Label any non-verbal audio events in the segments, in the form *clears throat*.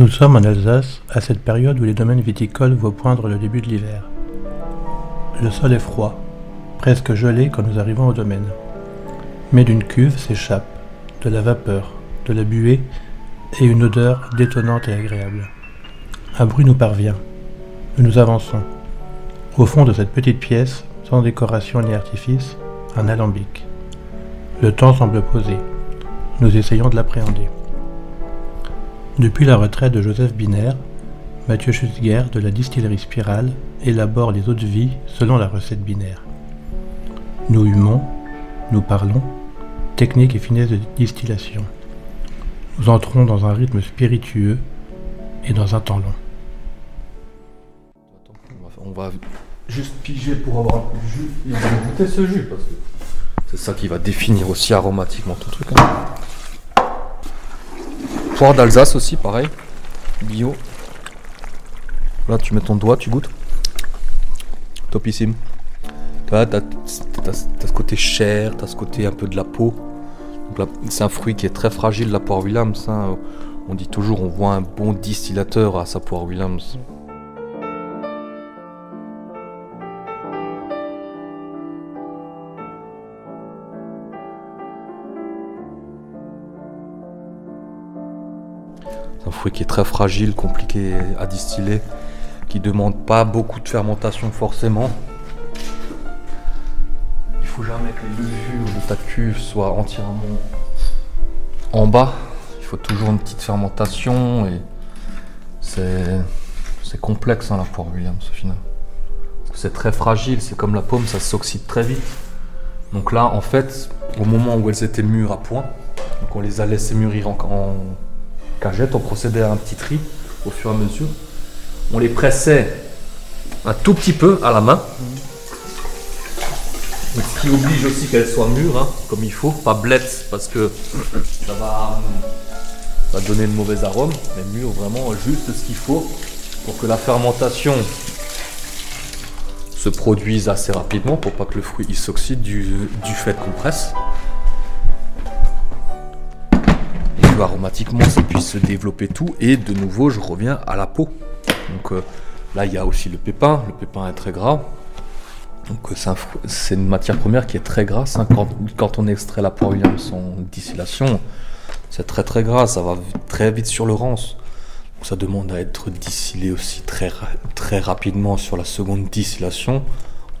Nous sommes en Alsace, à cette période où les domaines viticoles voient poindre le début de l'hiver. Le sol est froid, presque gelé quand nous arrivons au domaine. Mais d'une cuve s'échappe de la vapeur, de la buée et une odeur détonnante et agréable. Un bruit nous parvient. Nous nous avançons. Au fond de cette petite pièce, sans décoration ni artifice, un alambic. Le temps semble posé. Nous essayons de l'appréhender. Depuis la retraite de Joseph Binaire, Mathieu Schutzger de la distillerie Spirale élabore les eaux de vie selon la recette binaire. Nous humons, nous parlons, technique et finesse de distillation. Nous entrons dans un rythme spiritueux et dans un temps long. On va juste piger pour avoir un jus. Il va goûter ce jus parce que c'est ça qui va définir aussi aromatiquement ton truc. Hein. Poire d'Alsace aussi, pareil. Bio. Là, tu mets ton doigt, tu goûtes. Topissime. Tu vois, t'as, ce côté chair, t'as ce côté un peu de la peau. c'est un fruit qui est très fragile, la poire Williams. Hein. On dit toujours, on voit un bon distillateur à sa poire Williams. Qui est très fragile, compliqué à distiller, qui demande pas beaucoup de fermentation forcément. Il faut jamais que les levures de ta cuve soient entièrement en bas. Il faut toujours une petite fermentation et c'est complexe hein, la poire Williams au final. C'est très fragile, c'est comme la pomme, ça s'oxyde très vite. Donc là, en fait, au moment où elles étaient mûres à point, donc on les a laissées mûrir en, en on procédait à un petit tri au fur et à mesure. On les pressait un tout petit peu à la main. Ce qui oblige aussi qu'elles soient mûres, hein, comme il faut, pas blettes parce que ça va, donner de mauvais arômes, mais mûres vraiment juste ce qu'il faut pour que la fermentation se produise assez rapidement pour pas que le fruit s'oxyde du, du fait qu'on presse. Aromatiquement ça puisse se développer tout. Et de nouveau, je reviens à la peau. Donc euh, là, il y a aussi le pépin. Le pépin est très gras. Donc euh, c'est une matière première qui est très grasse. Hein. Quand, on extrait la poire en distillation, c'est très très gras. Ça va très vite sur le rance. ça demande à être distillé aussi très, très rapidement sur la seconde distillation.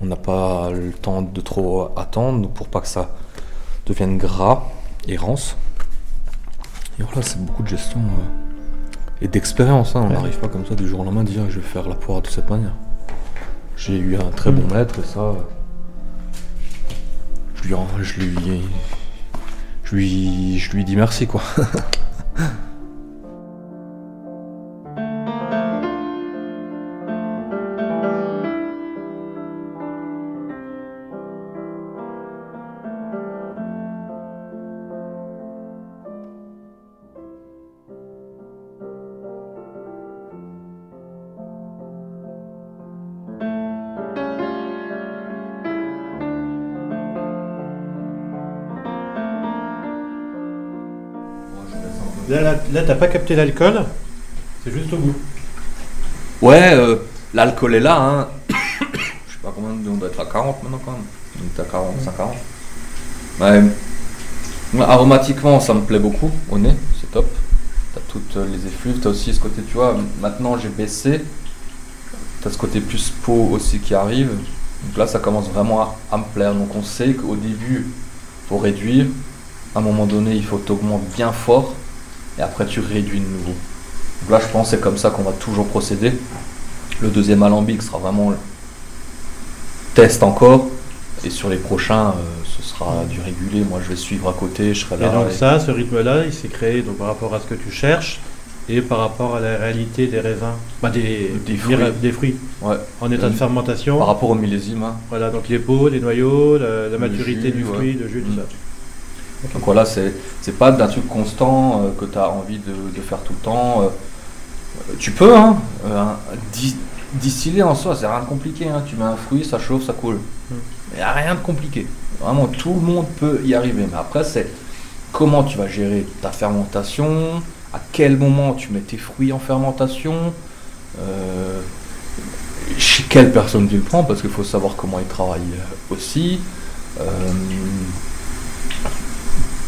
On n'a pas le temps de trop attendre pour pas que ça devienne gras et rance. Et voilà, c'est beaucoup de gestion euh, et d'expérience. Hein. On n'arrive pas comme ça du jour au lendemain à dire je vais faire la poire de cette manière. J'ai eu un très bon mm. maître et ça. Je lui, je lui, je lui, je lui dis merci quoi. *laughs* Là, là, t'as pas capté l'alcool, c'est juste au goût. Ouais, euh, l'alcool est là. Hein. *coughs* Je sais pas combien, on doit être à 40 maintenant quand même. On est à 40, 50. Ouais. Aromatiquement, ça me plaît beaucoup au nez, c'est top. T'as toutes les effluves, t'as aussi ce côté, tu vois, maintenant j'ai baissé. T'as ce côté plus peau aussi qui arrive. Donc là, ça commence vraiment à, me plaire. Donc on sait qu'au début, faut réduire. À un moment donné, il faut t'augmenter bien fort et après tu réduis de nouveau. Donc là, je pense c'est comme ça qu'on va toujours procéder. Le deuxième alambic sera vraiment le test encore. Et sur les prochains, euh, ce sera du régulier. Moi, je vais suivre à côté, je serai là. Et donc ça, ce rythme-là, il s'est créé donc, par rapport à ce que tu cherches et par rapport à la réalité des raisins, bah, des, des, fruits, des fruits ouais. en état de fermentation. Par rapport au millésime. Hein. Voilà, donc les peaux, les noyaux, la, maturité du fruit, le jus, tout ça. Donc voilà, c'est pas d'un truc constant euh, que tu as envie de, faire tout le temps. Euh, tu peux, hein, euh, distiller en soi, c'est rien de compliqué. Hein. Tu mets un fruit, ça chauffe, ça coule. Il hmm. n'y a rien de compliqué. Vraiment, tout le monde peut y arriver. Mais après, c'est comment tu vas gérer ta fermentation, à quel moment tu mets tes fruits en fermentation, euh, chez quelle personne tu le prends, parce qu'il faut savoir comment ils travaillent aussi. Euh,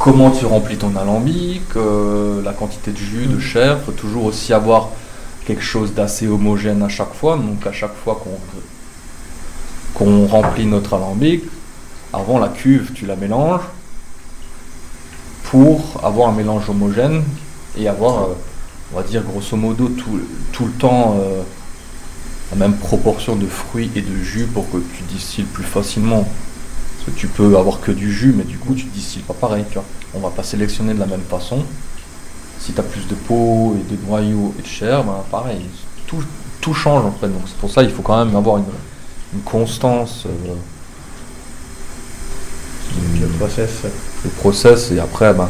comment tu remplis ton alambic, euh, la quantité de jus, de mm. chair, il faut toujours aussi avoir quelque chose d'assez homogène à chaque fois. Donc à chaque fois qu'on qu'on remplit notre alambic, avant la cuve, tu la mélanges pour avoir un mélange homogène et avoir, euh, on va dire grosso modo, tout, tout le temps euh, la même proportion de fruits et de jus pour que tu distilles plus facilement. Parce que tu peux avoir que du jus, mais du coup, tu distilles pas pareil. Tu vois. On va pas sélectionner de la même façon. Si tu as plus de peau et de noyaux et de chair, ben pareil, tout, tout change en fait. Donc c'est pour ça qu'il faut quand même avoir une, constance. Euh, le process. Le process, et après, ben,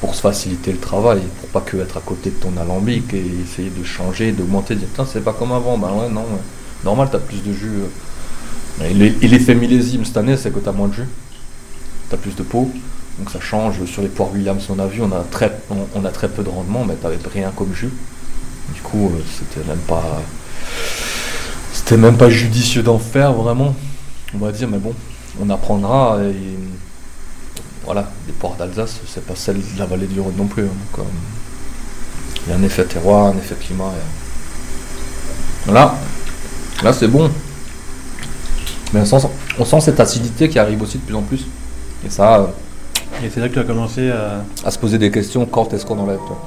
pour se faciliter le travail, pour pas que être à côté de ton alambic et essayer de changer, d'augmenter, dire putain c'est pas comme avant, ben ouais non, normal t'as plus de jus. Euh. Et l'effet millésime cette année c'est que t'as moins de jus, t'as plus de peau, donc ça change. Sur les poires Williams on a vu, on a très, on, peu de rendement, mais t'avais rien comme jus. Du coup euh, c'était même pas, c'était même pas judicieux d'en faire vraiment, on va dire, mais bon, on apprendra voilà, les ports d'Alsace, c'est pas celle de la vallée du Rhône non plus. Hein, euh, il y a un effet terroir, un effet climat. Voilà, là c'est bon. Mais on sent, on sent, cette acidité qui arrive aussi de plus en plus. Et ça. Euh, et c'est là que tu as commencé à. À se poser des questions quand est-ce qu'on enlève toi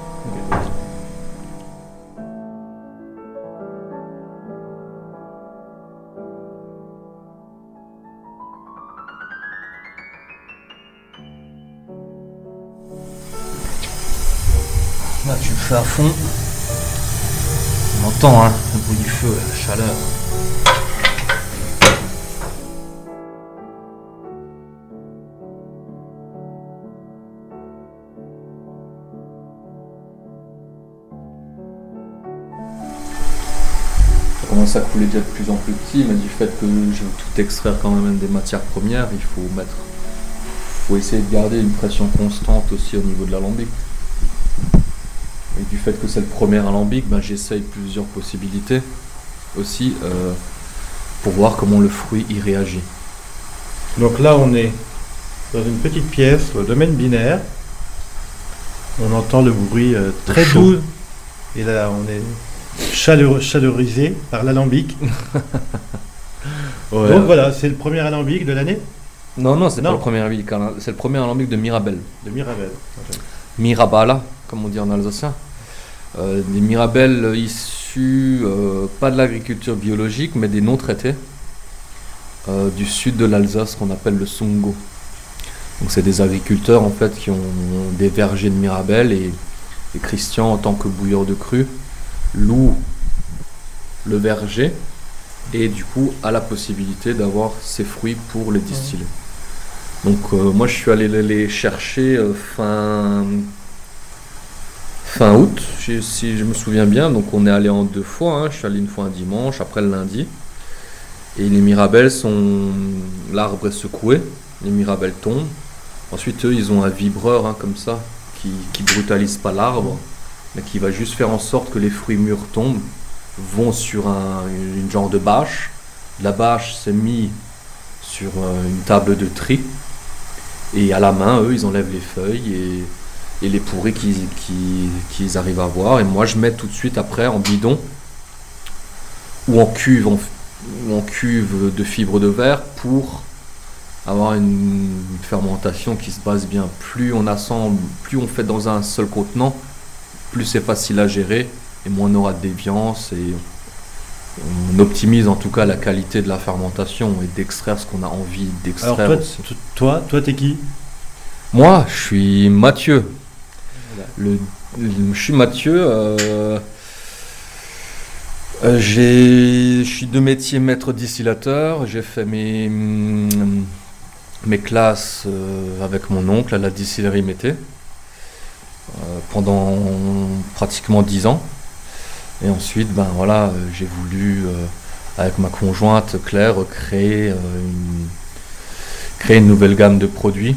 à fond. On entend hein, le bruit du feu, la chaleur. Ça couler déjà de plus en plus petit, mais du fait que je veux tout extraire quand même des matières premières, il faut mettre, faut essayer de garder une pression constante aussi au niveau de l'alambic. Et du fait que c'est le premier alambic, ben, j'essaye plusieurs possibilités aussi euh, pour voir comment le fruit y réagit. Donc là, on est dans une petite pièce, au domaine binaire. On entend le bruit euh, très doux. Et là, on est chaleureux, chaleurisé par l'alambic. *laughs* Donc voilà, c'est le premier alambic de l'année Non, non, c'est pas le premier alambic. C'est le premier alambic de Mirabel. De Mirabel. Mirabala, comme on dit en alsacien. Euh, des mirabelles issues, euh, pas de l'agriculture biologique, mais des non traités euh, du sud de l'Alsace qu'on appelle le Songo. Donc c'est des agriculteurs en fait qui ont des vergers de mirabelles et, Christian en tant que bouilleur de cru loue le verger et du coup a la possibilité d'avoir ses fruits pour les distiller. Donc moi je suis allé les chercher fin fin août, si je me souviens bien. Donc on est allé en deux fois. Hein. Je suis allé une fois un dimanche, après le lundi. Et les mirabelles sont. L'arbre est secoué, les mirabelles tombent. Ensuite, eux, ils ont un vibreur hein, comme ça, qui, brutalise pas l'arbre, qui va juste faire en sorte que les fruits mûrs tombent, vont sur un, une genre de bâche. La bâche s'est mise sur euh, une table de tri. Et à la main, eux, ils enlèvent les feuilles et les pourris qu'ils arrivent à avoir. Et moi, je mets tout de suite après en bidon ou en cuve, en, cuve de fibre de verre pour avoir une, fermentation qui se base bien. Plus on assemble, plus on fait dans un seul contenant, plus c'est facile à gérer et moins on aura de déviance et on optimise en tout cas la qualité de la fermentation et d'extraire ce qu'on a envie d'extraire. Alors toi, toi, t'es qui? Moi, je suis Mathieu. Le, je suis Mathieu. Euh, euh, je suis de métier maître distillateur. J'ai fait mes, mes classes euh, avec mon oncle à la distillerie Mété pendant pratiquement 10 ans. Et ensuite, ben voilà, j'ai voulu, avec ma conjointe Claire, créer une, créer une nouvelle gamme de produits.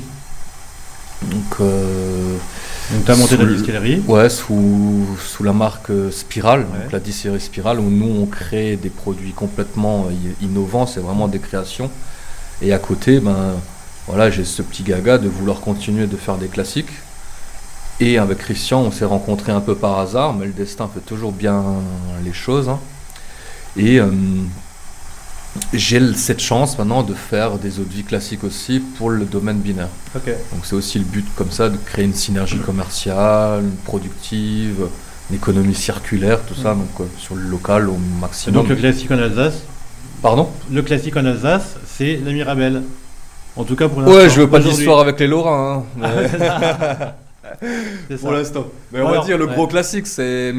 Donc, Donc tu as monté la le- distillerie. Ouais, sous, sous la marque euh, Spiral, Ouais. donc la distillerie Spiral, où nous on crée des produits complètement euh, innovants, c'est vraiment des créations. Et à côté, ben voilà, j'ai ce petit gaga de vouloir continuer de faire des classiques. Et avec Christian, on s'est rencontrés un peu par hasard, mais le destin fait toujours bien les choses. hein. Et euh, j'ai cette chance maintenant de faire des eaux de vie classiques aussi pour le domaine binaire. Donc c'est aussi le but comme ça de créer une synergie commerciale, productive, une économie circulaire, tout ça, donc euh, sur le local au Et maximum. donc le classique en Alsace, Pardon? Le classique en Alsace, c'est la Mirabelle. En tout cas pour l'instant. Ouais, je veux pas d'histoire avec les Lorrains. hein, *laughs* mais-. *laughs* pour l'instant. Mais on Alors, va dire le ouais. gros classique, c'est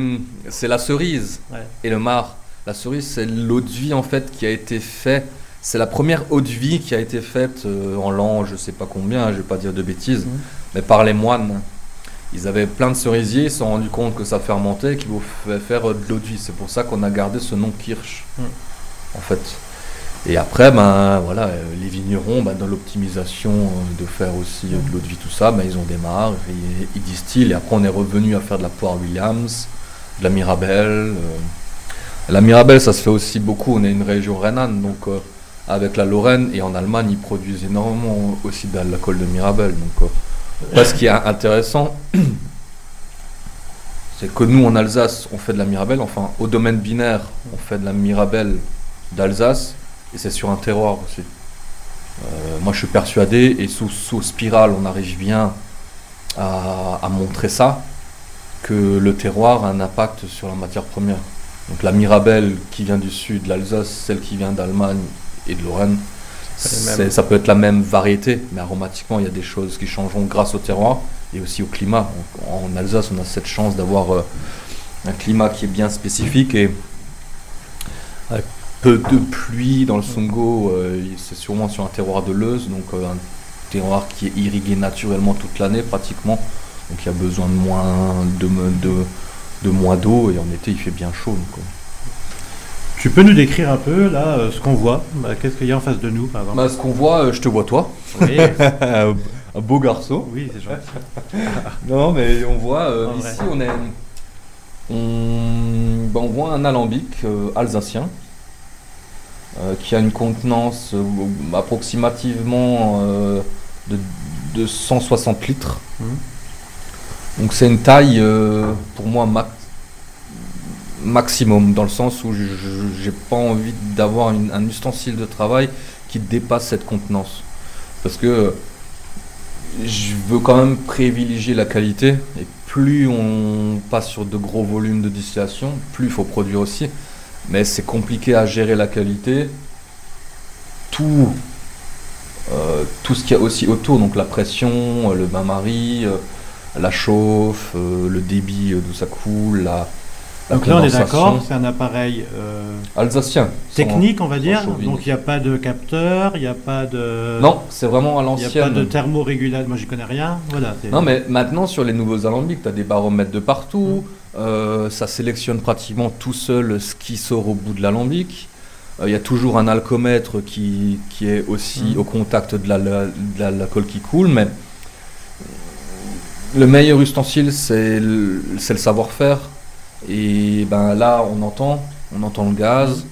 c'est la cerise Ouais. et le mar. La cerise, c'est l'eau de vie en fait qui a été faite. C'est la première eau de vie qui a été faite euh, en l'an, je sais pas combien, je vais pas dire de bêtises, Mhm. mais par les moines. Ils avaient plein de cerisiers, ils se sont rendus compte que ça fermentait, qu'il pouvait faire euh, de l'eau de vie. C'est pour ça qu'on a gardé ce nom Kirsch, Mhm. en fait. Et après, ben voilà, les vignerons, ben, dans l'optimisation euh, de faire aussi euh, de l'eau de vie, tout ça, ben, ils ont démarré, ils, ils distillent. Et après, on est revenu à faire de la poire Williams, de la Mirabelle. euh. La Mirabelle, ça se fait aussi beaucoup. On est une région rhénane, donc avec la Lorraine et en Allemagne, ils produisent énormément aussi de l'alcool de Mirabelle. Donc, ce qui est intéressant, *clears throat* c'est que nous en Alsace, on fait de la Mirabelle. Enfin, au domaine binaire, on fait de la Mirabelle d'Alsace et c'est sur un terroir aussi. Euh, moi, je suis persuadé et sous, sous spirale, on arrive bien à, à montrer ça que le terroir a un impact sur la matière première. Donc la Mirabelle qui vient du sud l'Alsace, celle qui vient d'Allemagne et de Lorraine, ça peut être la même variété, mais aromatiquement, il y a des choses qui changeront grâce au terroir et aussi au climat. En, en Alsace, on a cette chance d'avoir euh, un climat qui est bien spécifique et avec peu de pluie dans le Songo, euh, c'est sûrement sur un terroir de Leuze, donc euh, un terroir qui est irrigué naturellement toute l'année pratiquement. Donc il y a besoin de moins de, de, de moins d'eau et en été il fait bien chaud. donc, euh. Tu peux nous décrire un peu là ce qu'on voit Bah, Qu'est-ce qu'il y a en face de nous par exemple Bah, ce qu'on voit, je te vois toi, Oui, *laughs* un beau garçon. oui, c'est gentil. *laughs* Non, mais on voit euh, ici, on est, on, bah, on voit un alambic euh, alsacien qui a une contenance euh, approximativement euh, de, de 160 litres. Mhm. Donc c'est une taille euh, pour moi max- maximum dans le sens où je j'ai pas envie d'avoir un ustensile de travail qui dépasse cette contenance parce que je veux quand même privilégier la qualité et plus on passe sur de gros volumes de distillation, plus il faut produire aussi. Mais c'est compliqué à gérer la qualité. Tout, euh, tout ce qu'il y a aussi autour, donc la pression, euh, le bain-marie, euh, la chauffe, le débit d'où ça coule, la, Donc là, on est d'accord, c'est un appareil euh, Alsacien. technique, on va dire. Donc il n'y a pas de capteur, il n'y a pas de. Non, c'est vraiment à Il n'y a l'ancienne. pas de thermorégulateur. Moi, j'y connais rien. Voilà. Non, mais maintenant, sur les nouveaux alambics, tu as des baromètres de partout. Mm. Euh, ça sélectionne pratiquement tout seul ce qui sort au bout de l'alambic. Euh, Il y a toujours un alcomètre qui, qui est aussi Mm. au contact de la- la- qui coule. Mais le meilleur ustensile, c'est le, le savoir-faire. Et ben là, on entend, on entend le gaz.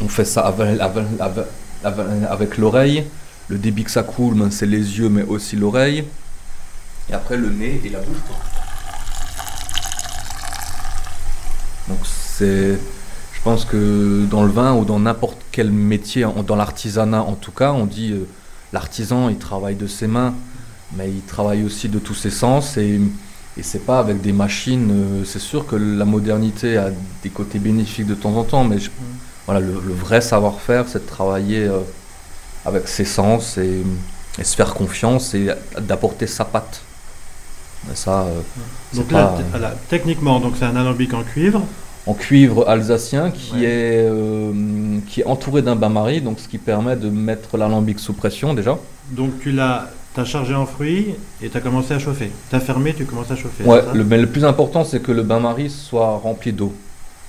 On fait ça avec, avec, avec- avec- avec l'oreille. Le débit que ça coule, ben, c'est les yeux, mais aussi l'oreille. Et après le nez et la bouche. quoi. Donc c'est, je pense que dans le vin ou dans n'importe quel métier, dans l'artisanat en tout cas, on dit euh, l'artisan il travaille de ses mains, mais il travaille aussi de tous ses sens et et c'est pas avec des machines. euh, c'est sûr que la modernité a des côtés bénéfiques de temps en temps, mais je- voilà le, le vrai savoir-faire, c'est de travailler euh, avec ses sens et, et se faire confiance et d'apporter sa patte. Ça, euh, Donc là, pas- t- voilà, techniquement, donc c'est un alambic en cuivre. en cuivre alsacien qui, Ouais. est, euh, qui est entouré d'un bain-marie, donc ce qui permet de mettre l'alambic sous pression déjà. Donc tu l'as, t'as chargé en fruits et tu as commencé à chauffer. Tu as fermé, tu commences à chauffer. Ouais, ça le, mais le plus important c'est que le bain-marie soit rempli d'eau.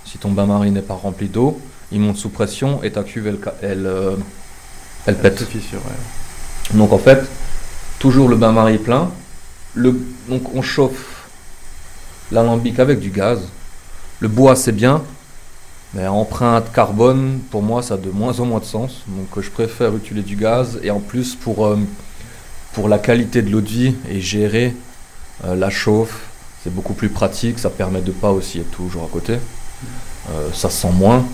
Si ton bain-marie n'est pas rempli d'eau, il monte sous pression et ta cuve elle, euh, elle Elle pète. se fissure, ouais. Donc en fait, toujours le bain-marie plein donc on chauffe l'alambic avec du gaz. Le bois c'est bien, mais empreinte carbone, pour moi ça a de moins en moins de sens. Donc je préfère utiliser du gaz et en plus pour, euh, la qualité de l'eau de vie et gérer euh, la chauffe, c'est beaucoup plus pratique, ça permet de pas aussi être toujours à côté. Euh, ça sent moins.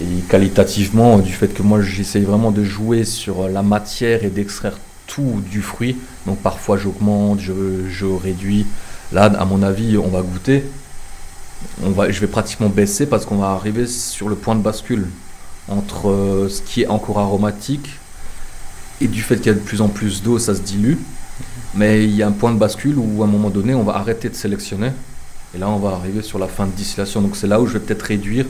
Et qualitativement, du fait que moi j'essaye vraiment de jouer sur la matière et d'extraire tout du fruit, donc parfois j'augmente, je, je réduis. Là, à mon avis, on va goûter. On va, je vais pratiquement baisser parce qu'on va arriver sur le point de bascule entre euh, ce qui est encore aromatique et du fait qu'il y a de plus en plus d'eau, ça se dilue. Mais il y a un point de bascule où à un moment donné, on va arrêter de sélectionner. Et là, on va arriver sur la fin de distillation. Donc c'est là où je vais peut-être réduire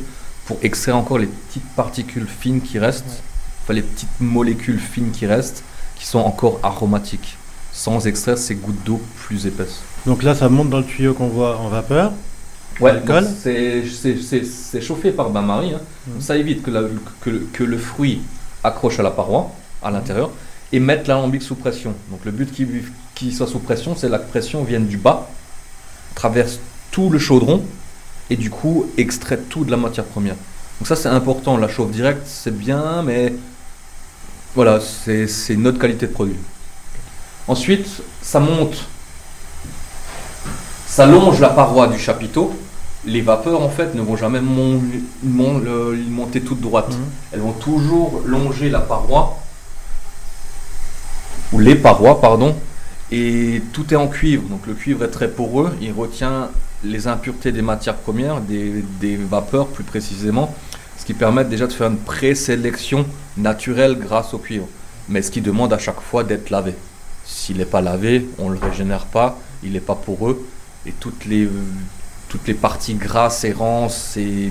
pour extraire encore les petites particules fines qui restent, enfin les petites molécules fines qui restent, qui sont encore aromatiques, sans extraire ces gouttes d'eau plus épaisses. Donc là, ça monte dans le tuyau qu'on voit en vapeur. Ouais, c'est chauffé par bain-marie. Hein. Mmh. Ça évite que, la, que, que, le fruit accroche à la paroi, à l'intérieur, et mettre l'alambic sous pression. Donc le but qu'il qui soit sous pression, c'est que la pression vienne du bas, traverse tout le chaudron, et du coup extrait tout de la matière première. Donc ça c'est important, la chauffe directe c'est bien, mais voilà, c'est une autre qualité de produit. Ensuite, ça monte, ça longe la paroi du chapiteau. Les vapeurs en fait ne vont jamais monter toutes droites. Mhm. Elles vont toujours longer la paroi, ou les parois, pardon, et tout est en cuivre. Donc le cuivre est très poreux, il retient les impuretés des matières premières, des, vapeurs plus précisément, ce qui permet déjà de faire une présélection naturelle grâce au cuivre, mais ce qui demande à chaque fois d'être lavé. S'il n'est pas lavé, on ne le régénère pas, il n'est pas poreux, et toutes les, toutes les parties grasses, errances et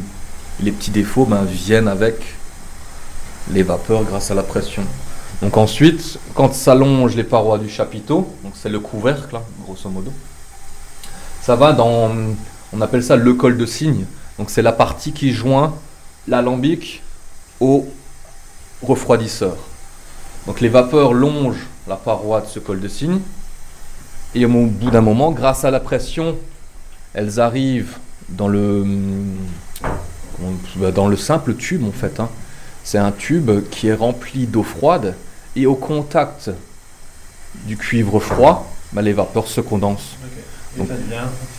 les petits défauts ben, viennent avec les vapeurs grâce à la pression. Donc ensuite, quand s'allongent les parois du chapiteau, donc c'est le couvercle, grosso modo, ça va dans, on appelle ça le col de cygne. Donc c'est la partie qui joint l'alambic au refroidisseur. Donc les vapeurs longent la paroi de ce col de cygne. Et au bout d'un moment, grâce à la pression, elles arrivent dans le, dans le simple tube en fait. Hein. C'est un tube qui est rempli d'eau froide et au contact du cuivre froid, bah, les vapeurs se condensent.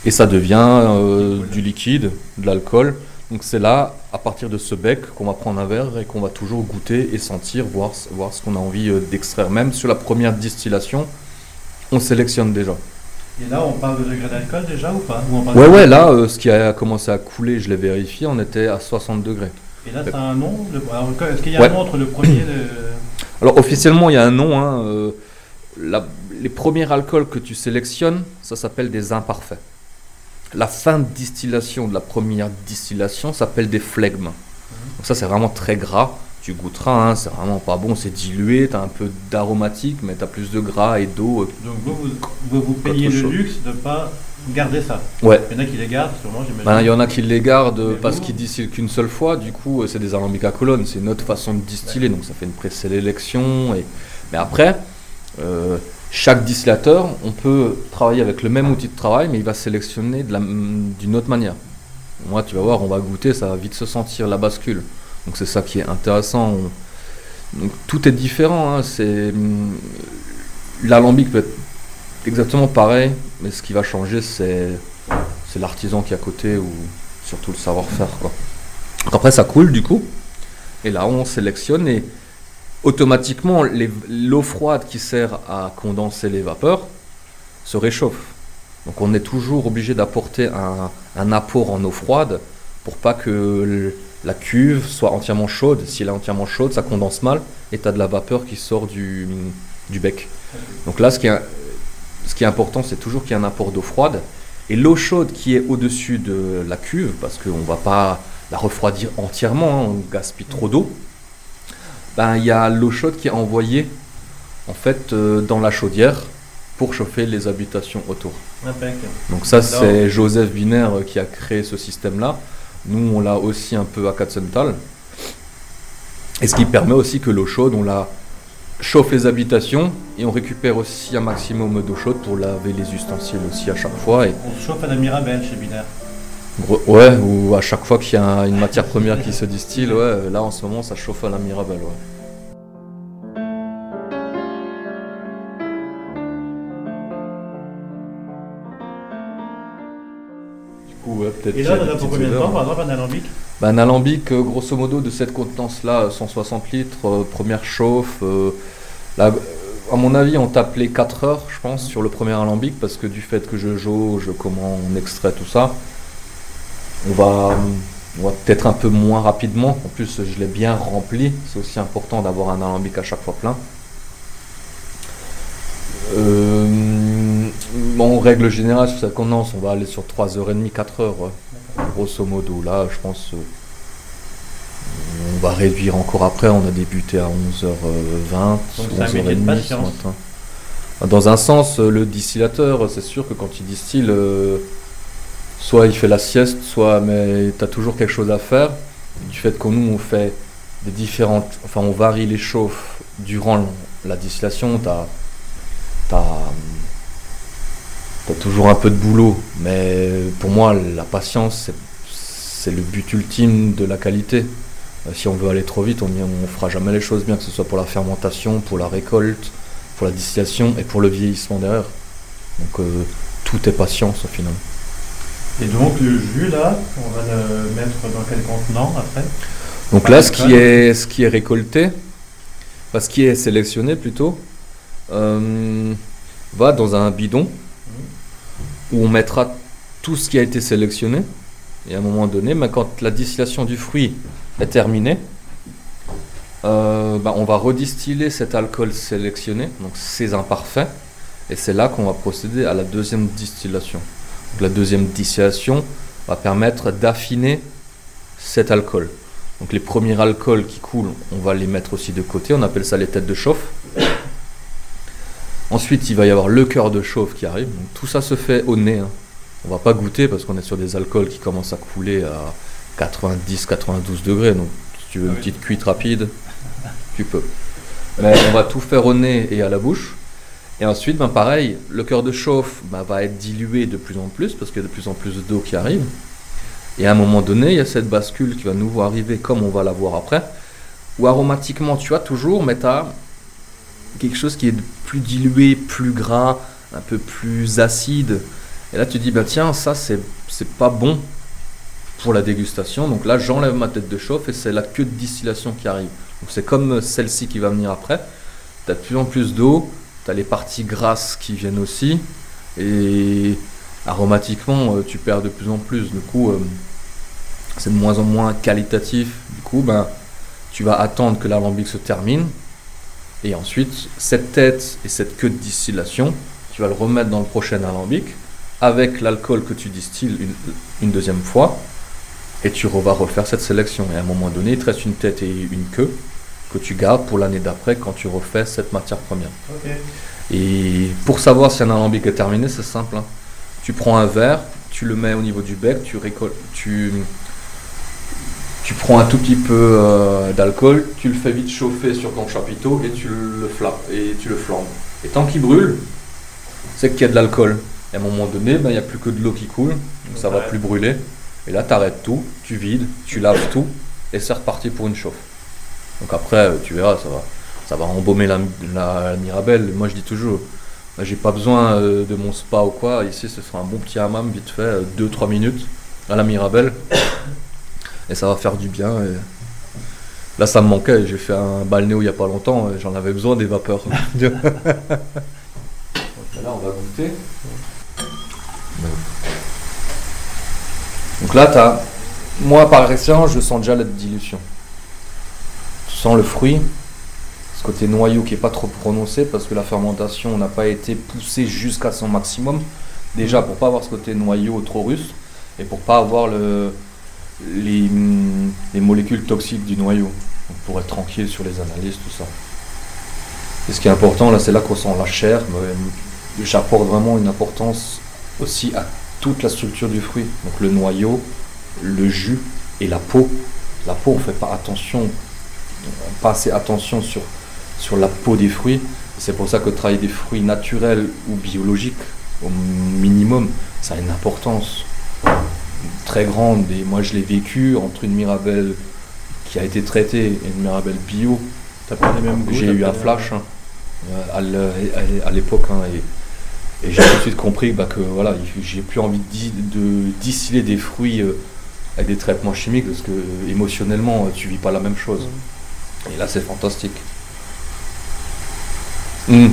Et, ça devient, euh, du liquide, de l'alcool. Donc c'est là, à partir de ce bec, qu'on va prendre un verre et qu'on va toujours goûter et sentir, voir, voir ce qu'on a envie euh, d'extraire. Même sur la première distillation, on sélectionne déjà. Et là, on parle de degré d'alcool déjà ou pas? Ouais, ouais, là, euh, ce qui a commencé à couler, je l'ai vérifié, on était à 60 degrés. Et là, c'est un nom Est-ce qu'il y a un nom entre le premier et le... *clears throat* Alors, officiellement, il y a un nom. Hein, la, les premiers alcools que tu sélectionnes, ça s'appelle des imparfaits. La fin de distillation de la première distillation s'appelle des flegmes. Donc ça c'est vraiment très gras. Tu goûteras, hein, c'est vraiment pas bon, c'est dilué, tu as un peu d'aromatique, mais tu as plus de gras et d'eau. Donc vous, vous, vous, payez le luxe de ne pas garder ça. Ouais. Il y en a qui les gardent, sûrement, j'imagine. Ben, il y en a qui les gardent parce qu'ils distillent qu'une seule fois, du coup c'est des alambics à colonne, c'est une autre façon de distiller, donc ça fait une présélection. Et... Mais après, euh, chaque distillateur, on peut travailler avec le même outil de travail, mais il va sélectionner d'une autre manière. Moi, tu vas voir, on va goûter, ça va vite se sentir la bascule. Donc c'est ça qui est intéressant. Donc, tout est différent. Hein. L'alambic peut être exactement pareil, mais ce qui va changer, c'est c'est l'artisan qui est à côté ou surtout le savoir-faire. Après, ça coule du coup. Et là, on sélectionne et automatiquement, l'eau froide qui sert à condenser les vapeurs se réchauffe. Donc on est toujours obligé d'apporter un, apport en eau froide pour pas que la cuve soit entièrement chaude. Si elle est entièrement chaude, ça condense mal et tu as de la vapeur qui sort du, bec. Donc là, ce qui est, important, c'est toujours qu'il y ait un apport d'eau froide. Et l'eau chaude qui est au-dessus de la cuve, parce qu'on ne va pas la refroidir entièrement, hein, on gaspille trop d'eau. Ben, il y a l'eau chaude qui est envoyée en fait euh, dans la chaudière pour chauffer les habitations autour. Donc ça c'est Joseph Wiener euh, qui a créé ce système-là. Nous on l'a aussi un peu à Katzenthal. Et ce qui permet aussi que l'eau chaude on la chauffe les habitations et on récupère aussi un maximum d'eau chaude pour laver les ustensiles aussi à chaque fois. Et... On se chauffe à la Mirabelle chez Binaire. Ouais, ou à chaque fois qu'il y a une matière première qui se distille, ouais, là en ce moment ça chauffe à la Mirabelle. Ouais. Et là, on pour combien de temps, par exemple, un alambic Bah, un alambic, euh, grosso modo, de cette contenance-là, 160 litres, euh, première chauffe. euh, là, euh, à mon avis, on tape les 4 heures, je pense, sur le premier alambic, parce que du fait que je jauge, comment on extrait tout ça, on va, on va peut-être un peu moins rapidement. En plus, je l'ai bien rempli. C'est aussi important d'avoir un alambic à chaque fois plein. Euh, en règle générale, sur cette condense, on va aller sur 3h30, 4h, ouais. grosso modo. Là, je pense, euh, on va réduire encore après. On a débuté à 11h20, Donc, c'est un métier de 11h30 ce matin. Dans un sens, euh, le distillateur, c'est sûr que quand il distille, soit il fait la sieste, soit mais tu as toujours quelque chose à faire. Du fait que nous, on fait des différentes. Enfin, on varie les chauffes durant la distillation. Tu as, toujours un peu de boulot. Mais pour moi, la patience, c'est- c'est le but ultime de la qualité. Euh, Si on veut aller trop vite, on ne fera jamais les choses bien, que ce soit pour la fermentation, pour la récolte, pour la distillation et pour le vieillissement derrière. Donc euh, tout est patience au final. Et donc, le jus, là, on va le mettre dans quel contenant après? Donc là, ce qui, est, ce qui est récolté, enfin, ce qui est sélectionné plutôt, euh, va dans un bidon où on mettra tout ce qui a été sélectionné. Et à un moment donné, ben, quand la distillation du fruit est terminée, euh, ben, on va redistiller cet alcool sélectionné, donc ces imparfaits, et c'est là qu'on va procéder à la deuxième distillation. La deuxième distillation va permettre d'affiner cet alcool. Donc les premiers alcools qui coulent, on va les mettre aussi de côté, on appelle ça les têtes de chauffe. Ensuite, il va y avoir le cœur de chauffe qui arrive. Donc, tout ça se fait au nez. hein. On va pas goûter parce qu'on est sur des alcools qui commencent à couler à 90-92 degrés. Donc si tu veux une Ah oui. petite cuite rapide, tu peux. Mais on va tout faire au nez et à la bouche. Et ensuite, ben pareil, le cœur de chauffe ben, va être dilué de plus en plus parce qu'il y a de plus en plus d'eau qui arrive. Et à un moment donné, il y a cette bascule qui va nous voir arriver comme on va la voir après. Où aromatiquement, tu as toujours, mais tu as quelque chose qui est plus dilué, plus gras, un peu plus acide. Et là, tu dis, bah tiens, ça, c'est pas bon pour la dégustation. Donc là, j'enlève ma tête de chauffe et c'est la queue de distillation qui arrive. Donc c'est comme celle-ci qui va venir après. Tu as de plus en plus d'eau, tu as les parties grasses qui viennent aussi. Et aromatiquement, euh, tu perds de plus en plus. Du coup, euh, c'est de moins en moins qualitatif. Du coup, ben, tu vas attendre que l'alambic se termine. Et ensuite, cette tête et cette queue de distillation, tu vas le remettre dans le prochain alambic avec l'alcool que tu distilles une, une deuxième fois. Et tu vas refaire cette sélection. Et à un moment donné, il te reste une tête et une queue que tu gardes pour l'année d'après quand tu refais cette matière première. Et pour savoir si un alambic est terminé, c'est simple. hein. Tu prends un verre, tu le mets au niveau du bec, tu récoltes, tu, tu prends un tout petit peu euh, d'alcool, tu le fais vite chauffer sur ton chapiteau et tu le flappes et tu le flambes. Et tant qu'il brûle, c'est qu'il y a de l'alcool. Et à un moment donné, ben, il n'y a plus que de l'eau qui coule, donc ça va Ouais. plus brûler. Et là, tu arrêtes tout, tu vides, tu laves tout, et c'est reparti pour une chauffe. Donc après, euh, tu verras, ça va, ça va embaumer la, la, la Mirabelle. Moi, je dis toujours, j'ai pas besoin euh, de mon spa ou quoi. Ici, ce sera un bon petit hammam, vite fait, 2-3 minutes à la Mirabelle. *coughs* Et ça va faire du bien. et Là, ça me manquait. J'ai fait un balnéo il y a pas longtemps, et j'en avais besoin des vapeurs. *laughs* Donc là, on va goûter. Donc là, t'as... moi par expérience, je sens déjà la dilution. Le fruit, ce côté noyau qui est pas trop prononcé parce que la fermentation n'a pas été poussée jusqu'à son maximum. Déjà pour pas avoir ce côté noyau trop russe et pour pas avoir le, les, les molécules toxiques du noyau. Pour être tranquille sur les analyses, tout ça. Et ce qui est important là, c'est là qu'on sent la chair. J'apporte vraiment une importance aussi à toute la structure du fruit. Donc le noyau, le jus et la peau. La peau, on fait pas attention, pas assez attention sur, sur la peau des fruits. C'est pour ça que travailler des fruits naturels ou biologiques, au minimum, ça a une importance très grande. Et moi, je l'ai vécu entre une Mirabelle qui a été traitée et une Mirabelle bio. T'as pas les mêmes goûts J'ai eu un flash hein, à l'époque. hein, et et j'ai tout de suite compris bah, que voilà, j'ai plus envie de, di- de distiller des fruits euh, avec des traitements chimiques parce que euh, émotionnellement, euh, tu vis pas la même chose. Et là, c'est fantastique. Mm.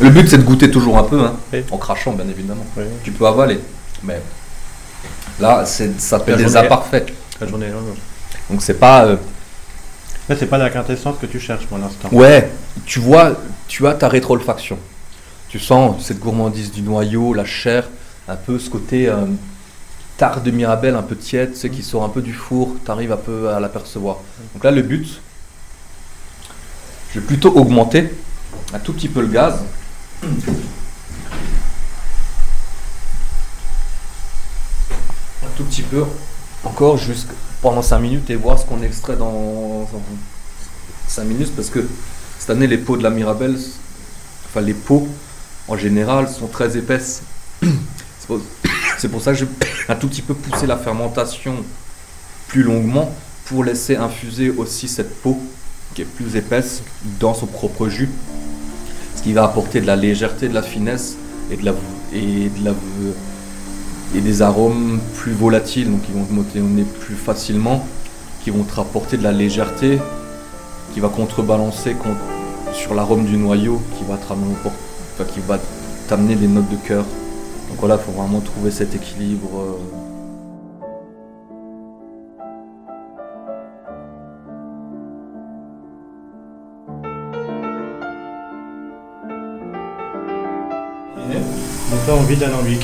Le but, c'est de goûter toujours un peu, hein, Oui. en crachant, bien évidemment. Oui. Tu peux avaler, mais là, c'est- ça s'appelle La des imparfaits. La journée est longue. Donc, c'est pas. euh, Là, c'est pas la quintessence que tu cherches pour l'instant. Ouais, tu vois, tu as ta rétro-olfaction. Tu sens cette gourmandise du noyau, la chair, un peu ce côté euh, tarte de Mirabelle, un peu tiède, ce qui sort un peu du four, tu arrives un peu à l'apercevoir. Donc là, le but, je vais plutôt augmenter un tout petit peu le gaz. Un tout petit peu, encore jusqu'à pendant 5 minutes et voir ce qu'on extrait dans 5 minutes parce que cette année les peaux de la Mirabelle, enfin les peaux en général sont très épaisses. *clears throat* C'est pour, ça que j'ai *coughs* un tout petit peu poussé la fermentation plus longuement pour laisser infuser aussi cette peau qui est plus épaisse dans son propre jus. Ce qui va apporter de la légèreté, de la finesse et, des arômes plus volatiles, donc qui vont te nez plus facilement, qui vont te rapporter de la légèreté, qui va contrebalancer con- sur l'arôme du noyau, qui va t'amener des notes de cœur. Donc voilà, il faut vraiment trouver cet équilibre. euh. Donc là, on vide l'alambic.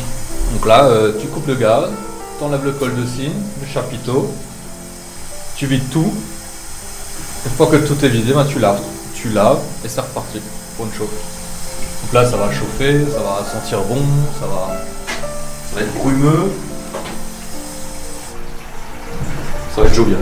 Donc là, euh, tu coupes le gaz, tu enlèves le col de cygne, le chapiteau, tu vides tout. Une fois que tout est vidé, ben, tu laves. Tu laves et c'est reparti pour une chauffe. Donc là, ça va chauffer, ça va sentir bon, ça va, être brumeux. Ça va être jovial.